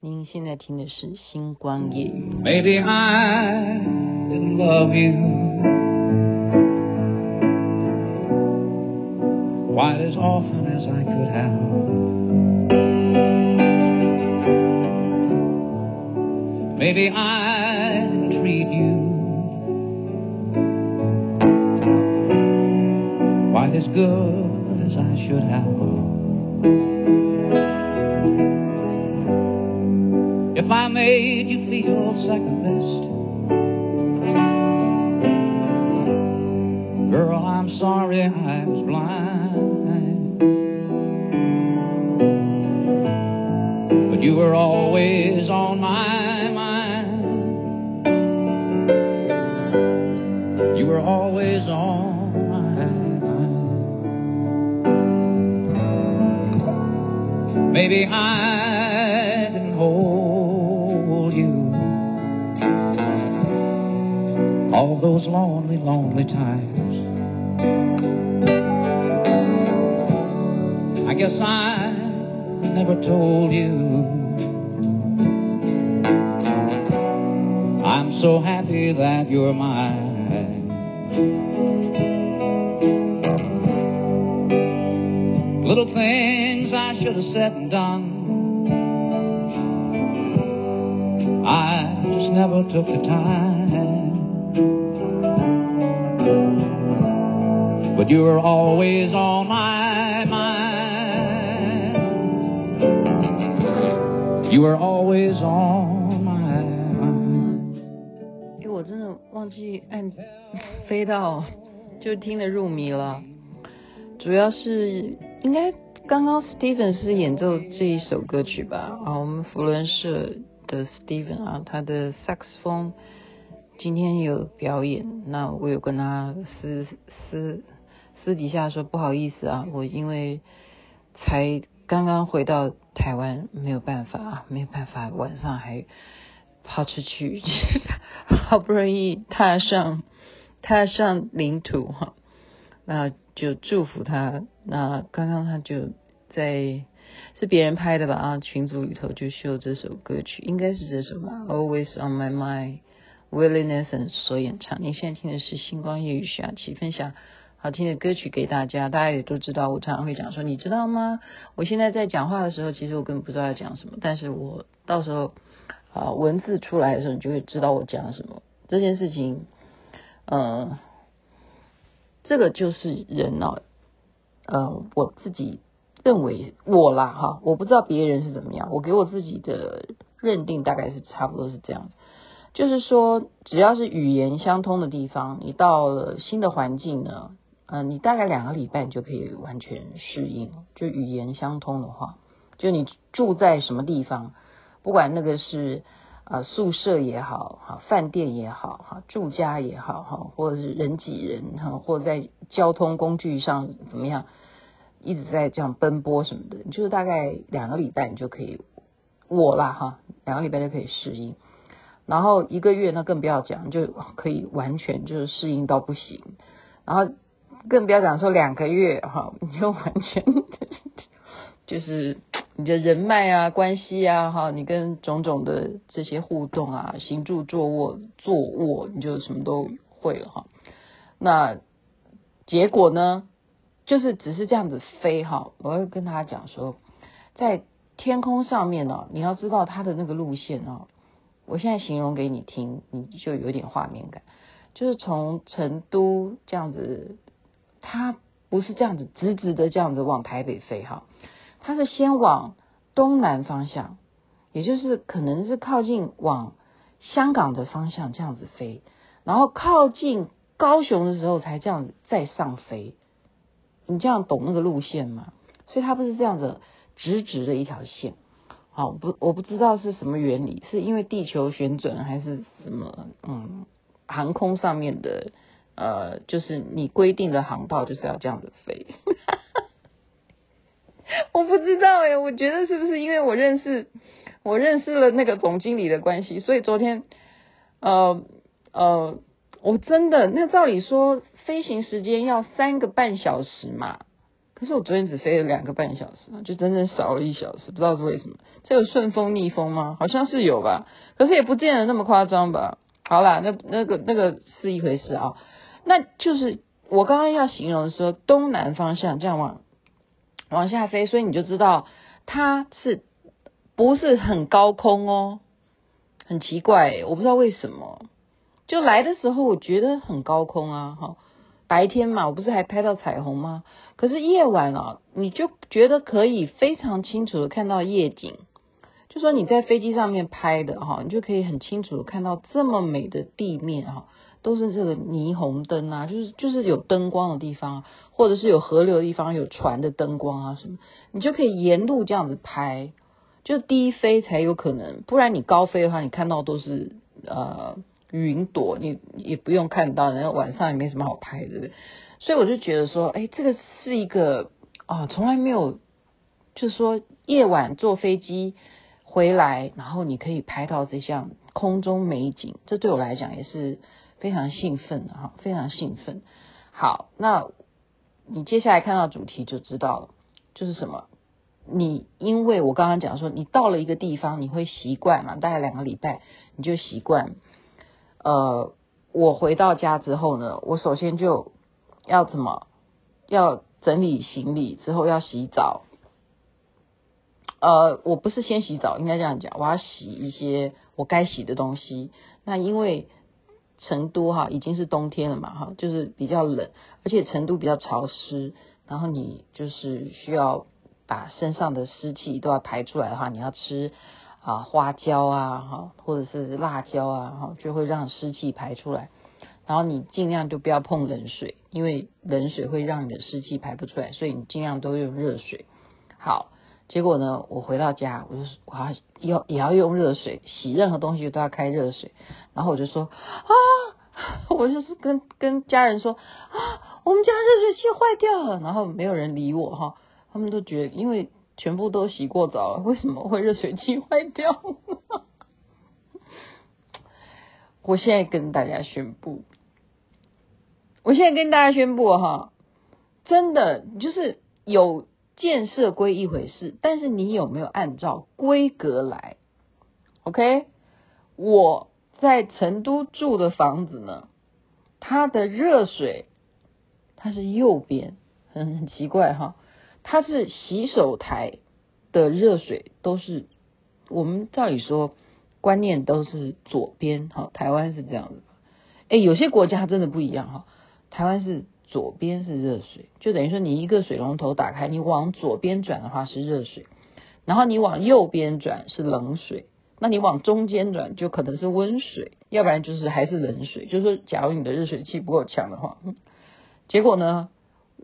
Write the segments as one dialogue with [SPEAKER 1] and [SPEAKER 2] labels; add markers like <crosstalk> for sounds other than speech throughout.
[SPEAKER 1] 您现在听的是《星光夜语》。
[SPEAKER 2] Maybe I didn't love you quite as often as I could have. Maybe I didn't treat you quite as good as I should have. If I made you feel second best, girl, I'm sorry I was blind. But you were always on my mind. You were always on my mind. Maybe I those lonely, lonely times. I guess I never told you. I'm so happy that you're mine. Little things I should have said and done. I just never took the time. But you were always on my mind. You were always on my mind.
[SPEAKER 1] 因为我真的忘记按飞到，就听得入迷了。主要是应该刚刚 Steven 是演奏这一首歌曲吧？啊，我们扶轮社的 Steven 啊，他的萨克斯风今天有表演，那我有跟他私私。私底下说不好意思啊，我因为才刚刚回到台湾，没有办法啊，没有办法，晚上还跑出去，<laughs> 好不容易踏上踏上领土哈，那就祝福他。那刚刚他就在是别人拍的吧啊，群组里头就秀这首歌曲，应该是这首吧，Always on my mind，Willie Nelson 所演唱。你现在听的是星光夜雨徐雅琪分享。好听的歌曲给大家，大家也都知道。我常常会讲说，你知道吗？我现在在讲话的时候，其实我根本不知道要讲什么，但是我到时候啊文字出来的时候，你就会知道我讲什么。这件事情，呃，这个就是人呢，呃，我自己认为我啦哈，我不知道别人是怎么样，我给我自己的认定大概是差不多是这样。就是说，只要是语言相通的地方，你到了新的环境呢。嗯、你大概两个礼拜你就可以完全适应。就语言相通的话，就你住在什么地方，不管那个是啊、呃、宿舍也好，哈饭店也好，哈住家也好，哈或者是人挤人，哈或者在交通工具上怎么样，一直在这样奔波什么的，就是大概两个礼拜你就可以，我啦哈，两个礼拜就可以适应。然后一个月那更不要讲，就可以完全就是适应到不行。然后。更不要讲说两个月哈，你就完全就是你的人脉啊、关系啊哈，你跟种种的这些互动啊、行住坐卧、坐卧，你就什么都会了哈。那结果呢，就是只是这样子飞哈。我会跟他讲说，在天空上面呢，你要知道它的那个路线哦。我现在形容给你听，你就有点画面感，就是从成都这样子。它不是这样子直直的这样子往台北飞哈，它是先往东南方向，也就是可能是靠近往香港的方向这样子飞，然后靠近高雄的时候才这样子再上飞。你这样懂那个路线吗？所以它不是这样子直直的一条线。好，不，我不知道是什么原理，是因为地球旋转还是什么？嗯，航空上面的。呃，就是你规定的航道就是要这样子飞，我不知道哎，我觉得是不是因为我认识我认识了那个总经理的关系，所以昨天呃呃，我真的那照理说飞行时间要三个半小时嘛，可是我昨天只飞了两个半小时，就真正少了一小时，不知道是为什么。这有顺风逆风吗？好像是有吧，可是也不见得那么夸张吧。好啦，那那个那个是一回事啊。那就是我刚刚要形容说，东南方向这样往往下飞，所以你就知道它是不是很高空哦？很奇怪，我不知道为什么。就来的时候我觉得很高空啊，哈。白天嘛，我不是还拍到彩虹吗？可是夜晚啊，你就觉得可以非常清楚的看到夜景。就说你在飞机上面拍的哈，你就可以很清楚的看到这么美的地面哈，都是这个霓虹灯啊，就是就是有灯光的地方，或者是有河流的地方有船的灯光啊什么，你就可以沿路这样子拍，就低飞才有可能，不然你高飞的话，你看到都是呃。云朵，你也不用看到，然后晚上也没什么好拍的，对不对？所以我就觉得说，哎，这个是一个啊，从来没有，就是说夜晚坐飞机回来，然后你可以拍到这项空中美景，这对我来讲也是非常兴奋的哈，非常兴奋。好，那你接下来看到主题就知道了，就是什么？你因为我刚刚讲说，你到了一个地方，你会习惯嘛，大概两个礼拜你就习惯。呃，我回到家之后呢，我首先就要怎么要整理行李，之后要洗澡。呃，我不是先洗澡，应该这样讲，我要洗一些我该洗的东西。那因为成都哈已经是冬天了嘛哈，就是比较冷，而且成都比较潮湿，然后你就是需要把身上的湿气都要排出来的话，你要吃。啊，花椒啊，哈，或者是辣椒啊，哈，就会让湿气排出来。然后你尽量就不要碰冷水，因为冷水会让你的湿气排不出来，所以你尽量都用热水。好，结果呢，我回到家，我就我要要也要用热水洗任何东西都要开热水。然后我就说啊，我就是跟跟家人说啊，我们家热水器坏掉了。然后没有人理我哈，他们都觉得因为。全部都洗过澡了，为什么会热水器坏掉？<laughs> 我现在跟大家宣布，我现在跟大家宣布哈，真的就是有建设归一回事，但是你有没有按照规格来？OK，我在成都住的房子呢，它的热水它是右边，很很奇怪哈。它是洗手台的热水都是，我们照理说观念都是左边哈，台湾是这样子，哎，有些国家真的不一样哈，台湾是左边是热水，就等于说你一个水龙头打开，你往左边转的话是热水，然后你往右边转是冷水，那你往中间转就可能是温水，要不然就是还是冷水，就是说假如你的热水器不够强的话，<laughs> 结果呢？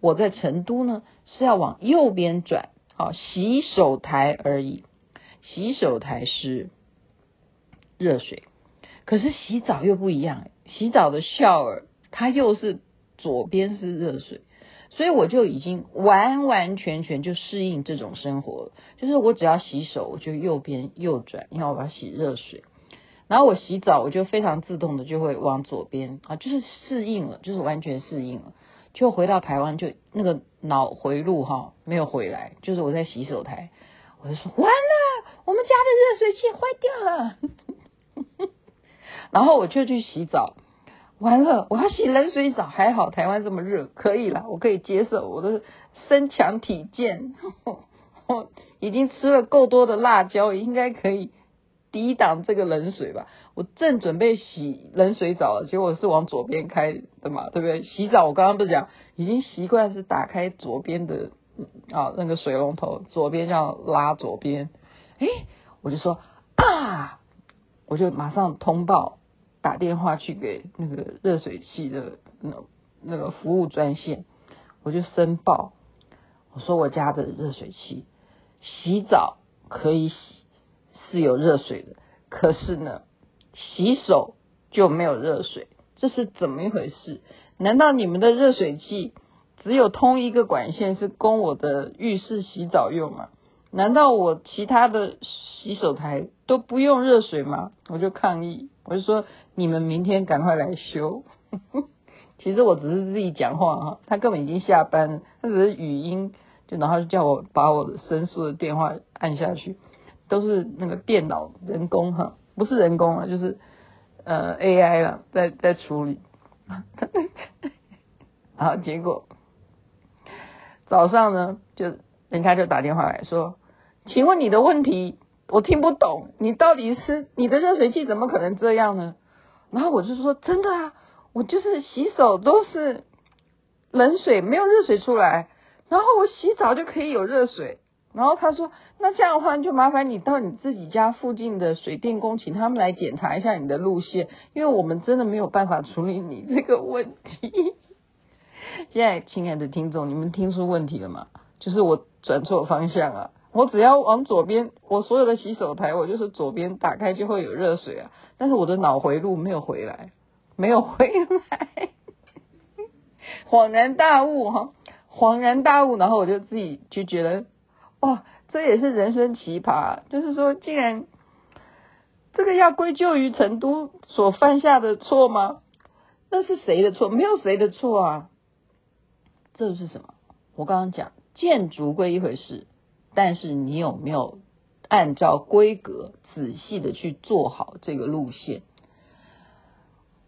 [SPEAKER 1] 我在成都呢，是要往右边转，好，洗手台而已。洗手台是热水，可是洗澡又不一样，洗澡的 shower 它又是左边是热水，所以我就已经完完全全就适应这种生活了。就是我只要洗手，我就右边右转，因为我要洗热水。然后我洗澡，我就非常自动的就会往左边啊，就是适应了，就是完全适应了。就回到台湾，就那个脑回路哈没有回来，就是我在洗手台，我就说完了，我们家的热水器坏掉了，<laughs> 然后我就去洗澡，完了我要洗冷水澡，还好台湾这么热，可以了，我可以接受，我的身强体健，<laughs> 我已经吃了够多的辣椒，应该可以。抵挡这个冷水吧，我正准备洗冷水澡了，结果是往左边开的嘛，对不对？洗澡我刚刚不是讲，已经习惯是打开左边的啊那个水龙头，左边这样拉左边，诶，我就说啊，我就马上通报，打电话去给那个热水器的那那个服务专线，我就申报，我说我家的热水器洗澡可以洗。是有热水的，可是呢，洗手就没有热水，这是怎么一回事？难道你们的热水器只有通一个管线是供我的浴室洗澡用吗？难道我其他的洗手台都不用热水吗？我就抗议，我就说你们明天赶快来修。<laughs> 其实我只是自己讲话哈，他根本已经下班了，他只是语音，就然后就叫我把我的申诉的电话按下去，都是那个电脑人工哈，不是人工啊，就是呃 AI 了，在在处理。<laughs> 然后结果早上呢，就人家就打电话来说，请问你的问题我听不懂，你到底是你的热水器怎么可能这样呢？然后我就说真的啊，我就是洗手都是冷水，没有热水出来，然后我洗澡就可以有热水。然后他说，那这样的话就麻烦你到你自己家附近的水电工，请他们来检查一下你的路线，因为我们真的没有办法处理你 <laughs> 这个问题。<laughs> 现在，亲爱的听众，你们听出问题了吗？就是我转错方向啊！我只要往左边，我所有的洗手台，我就是左边打开就会有热水啊。但是我的脑回路没有回来，没有回来，恍然大悟哈，恍然大悟，然后我就自己就觉得，哇，这也是人生奇葩，就是说，竟然这个要归咎于成都所犯下的错吗？那是谁的错？没有谁的错啊。这是什么？我刚刚讲建筑归一回事，但是你有没有按照规格仔细的去做好这个路线？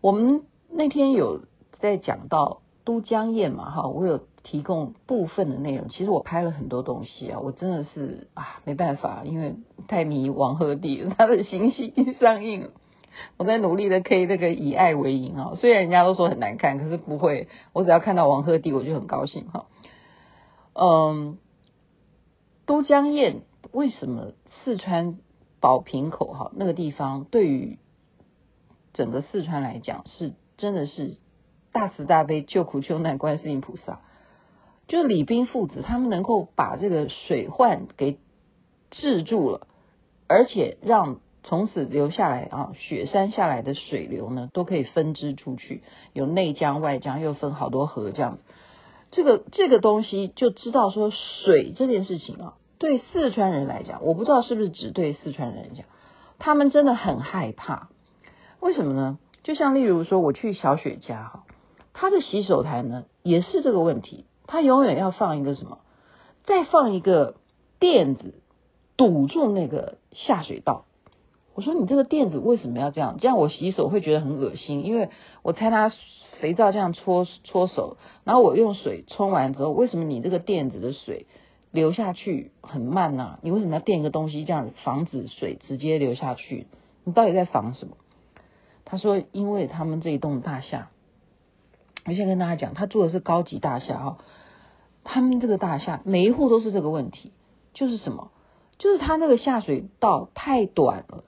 [SPEAKER 1] 我们那天有在讲到都江堰嘛，哈，我有提供部分的内容。其实我拍了很多东西啊，我真的是啊没办法，因为太迷王鹤棣，他的新戏上映了。我在努力的 K 那个以爱为营啊，虽然人家都说很难看，可是不会，我只要看到王鹤棣我就很高兴哈。嗯，都江堰为什么四川宝瓶口哈那个地方对于整个四川来讲是真的是大慈大悲救苦救难观世音菩萨，就李冰父子他们能够把这个水患给治住了，而且让。从此流下来啊，雪山下来的水流呢，都可以分支出去，有内江外江，又分好多河这样子。这个这个东西就知道说水这件事情啊，对四川人来讲，我不知道是不是只对四川人来讲，他们真的很害怕。为什么呢？就像例如说，我去小雪家哈，他的洗手台呢也是这个问题，他永远要放一个什么，再放一个垫子堵住那个下水道。我说你这个垫子为什么要这样？这样我洗手会觉得很恶心，因为我猜他肥皂这样搓搓手，然后我用水冲完之后，为什么你这个垫子的水流下去很慢呢？你为什么要垫一个东西这样防止水直接流下去？你到底在防什么？他说，因为他们这一栋大厦，我先跟大家讲，他住的是高级大厦啊，他们这个大厦每一户都是这个问题，就是什么？就是他那个下水道太短了。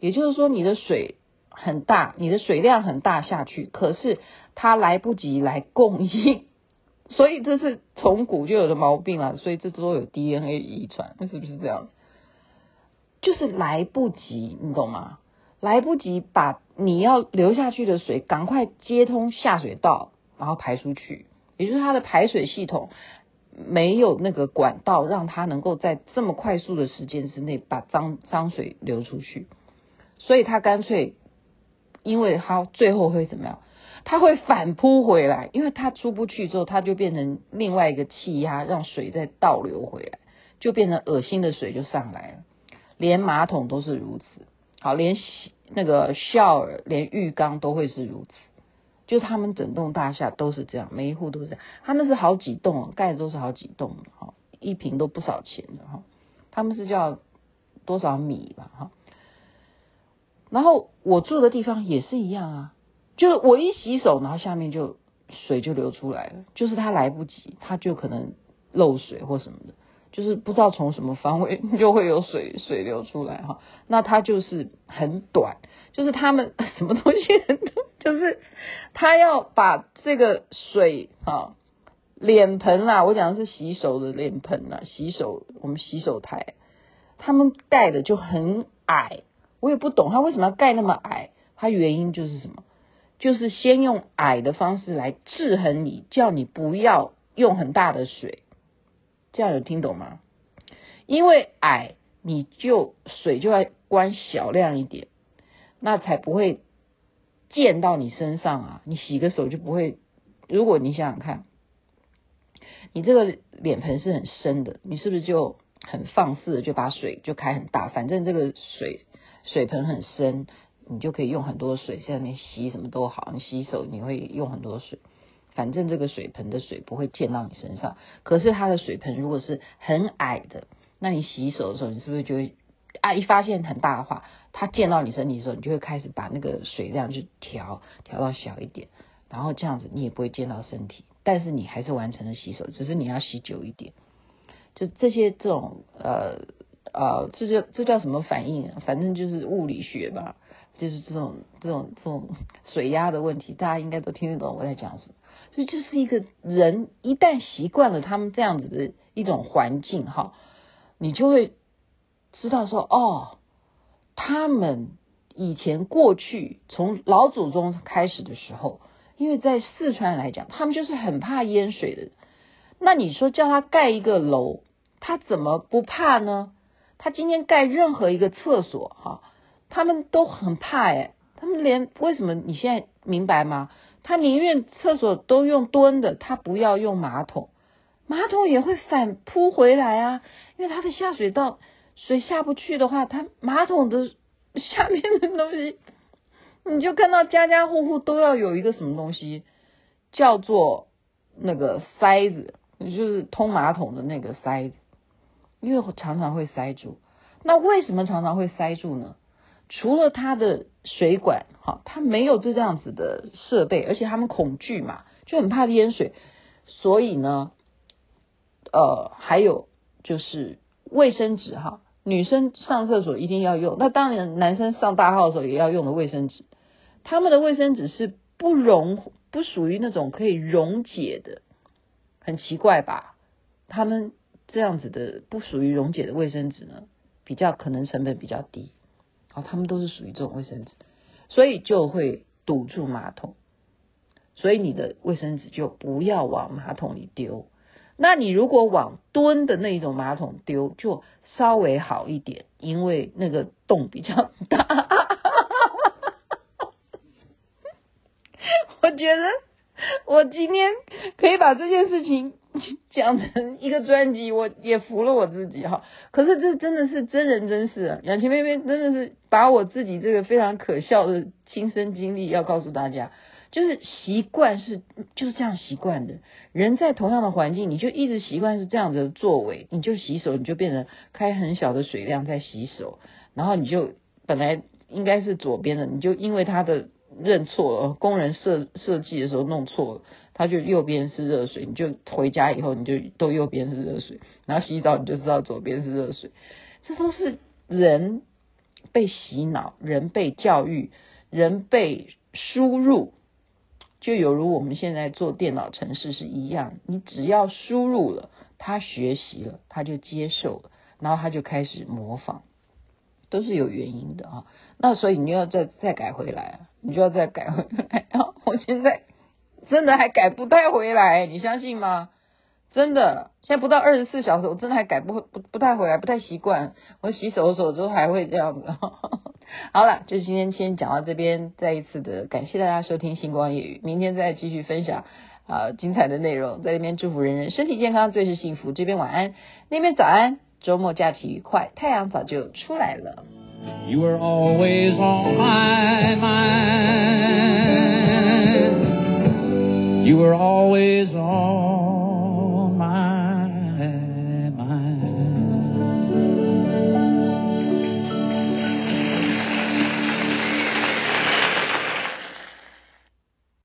[SPEAKER 1] 也就是说，你的水很大，你的水量很大下去，可是它来不及来供应，所以这是从古就有的毛病啊。所以这都有 DNA 遗传，那是不是这样？就是来不及，你懂吗？来不及把你要流下去的水赶快接通下水道，然后排出去。也就是它的排水系统没有那个管道，让它能够在这么快速的时间之内把脏脏水流出去。所以他干脆，因为他最后会怎么样？它会反扑回来，因为它出不去之后，它就变成另外一个气压，让水再倒流回来，就变成恶心的水就上来了。连马桶都是如此，好，连洗那个 shower，连浴缸都会是如此。就他们整栋大厦都是这样，每一户都是这样。他那是好几栋，盖的都是好几栋哈，一平都不少钱的哈。他们是叫多少米吧哈？然后我住的地方也是一样啊，就是我一洗手，然后下面就水就流出来了，就是它来不及，它就可能漏水或什么的，就是不知道从什么方位就会有水 <laughs> 水流出来哈。那它就是很短，就是他们 <laughs> 什么东西很短，就是他要把这个水啊，脸盆啦，我讲的是洗手的脸盆啦，洗手我们洗手台，他们盖的就很矮。我也不懂他为什么要盖那么矮，他原因就是什么？就是先用矮的方式来制衡你，叫你不要用很大的水，这样有听懂吗？因为矮，你就水就要关小量一点，那才不会溅到你身上啊！你洗个手就不会。如果你想想看，你这个脸盆是很深的，你是不是就很放肆的就把水就开很大？反正这个水水盆很深，你就可以用很多水，在那边洗什么都好，你洗手你会用很多水。反正这个水盆的水不会溅到你身上，可是它的水盆如果是很矮的，那你洗手的时候，你是不是就会啊？一发现很大的话，它溅到你身体的时候，你就会开始把那个水量去调调到小一点，然后这样子你也不会溅到身体，但是你还是完成了洗手，只是你要洗久一点。就这些这种呃呃，这叫这叫什么反应？反正就是物理学吧，就是这种这种这种 <laughs> 水压的问题，大家应该都听得懂我在讲什么。所以这是一个人一旦习惯了他们这样子的一种环境哈，你就会知道说哦，他们以前过去从老祖宗开始的时候，因为在四川来讲，他们就是很怕淹水的。那你说叫他盖一个楼，他怎么不怕呢？他今天盖任何一个厕所哈，他们都很怕诶，他们连为什么你现在明白吗？他宁愿厕所都用蹲的，他不要用马桶，马桶也会反扑回来啊，因为他的下水道水下不去的话，他马桶的下面的东西，你就看到家家户户都要有一个什么东西，叫做那个塞子，就是通马桶的那个塞子，因为常常会塞住。那为什么常常会塞住呢？除了他的水管，哈，他没有这样子的设备，而且他们恐惧嘛，就很怕淹水，所以呢，呃，还有就是卫生纸，哈，女生上厕所一定要用，那当然男生上大号的时候也要用的卫生纸，他们的卫生纸是不溶，不属于那种可以溶解的，很奇怪吧？他们这样子的不属于溶解的卫生纸呢，比较可能成本比较低。哦，他们都是属于这种卫生纸，所以就会堵住马桶，所以你的卫生纸就不要往马桶里丢。那你如果往蹲的那一种马桶丢，就稍微好一点，因为那个洞比较大。<laughs> 我觉得我今天可以把这件事情。<laughs> 讲成一个专辑，我也服了我自己哈。可是这真的是真人真事啊！雅琪妹妹真的是把我自己这个非常可笑的亲身经历要告诉大家，就是习惯是就是这样习惯的。人在同样的环境，你就一直习惯是这样子的作为，你就洗手，你就变成开很小的水量在洗手，然后你就本来应该是左边的，你就因为他的认错了，工人设设计的时候弄错了。他就右边是热水，你就回家以后你就都右边是热水，然后洗澡你就知道左边是热水，这都是人被洗脑，人被教育，人被输入，就有如我们现在做电脑程式是一样，你只要输入了，他学习了，他就接受了，然后他就开始模仿，都是有原因的啊。那所以你又要再再改回来，你就要再改回来啊！我现在。真的还改不太回来，你相信吗？真的，现在不到二十四小时，我真的还改不不不太回来，不太习惯。我洗手的时候都还会这样子。<laughs> 好了，就今天先讲到这边，再一次的感谢大家收听星光夜语，明天再继续分享啊、精彩的内容，在这边祝福人人身体健康，最是幸福。这边晚安，那边早安，周末假期愉快，太阳早就出来了。You are always on my mind. You were always on.